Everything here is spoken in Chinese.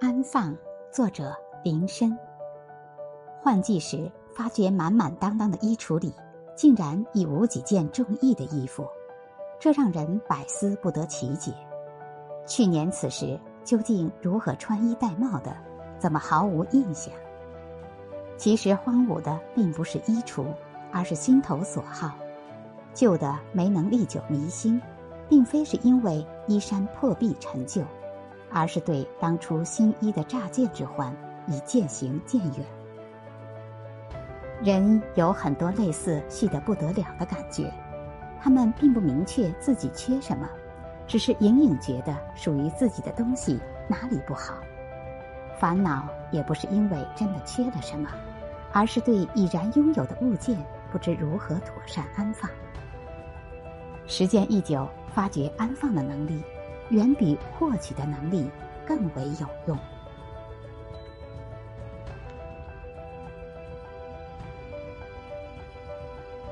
安放，作者林深。换季时，发觉满满当当的衣橱里，竟然已无几件中意的衣服，这让人百思不得其解。去年此时，究竟如何穿衣戴帽的？怎么毫无印象？其实荒芜的并不是衣橱，而是心头所好。旧的没能历久弥新，并非是因为衣衫破壁陈旧。而是对当初新衣的乍见之欢已渐行渐远。人有很多类似细得不得了的感觉，他们并不明确自己缺什么，只是隐隐觉得属于自己的东西哪里不好。烦恼也不是因为真的缺了什么，而是对已然拥有的物件不知如何妥善安放。时间一久，发觉安放的能力。远比获取的能力更为有用。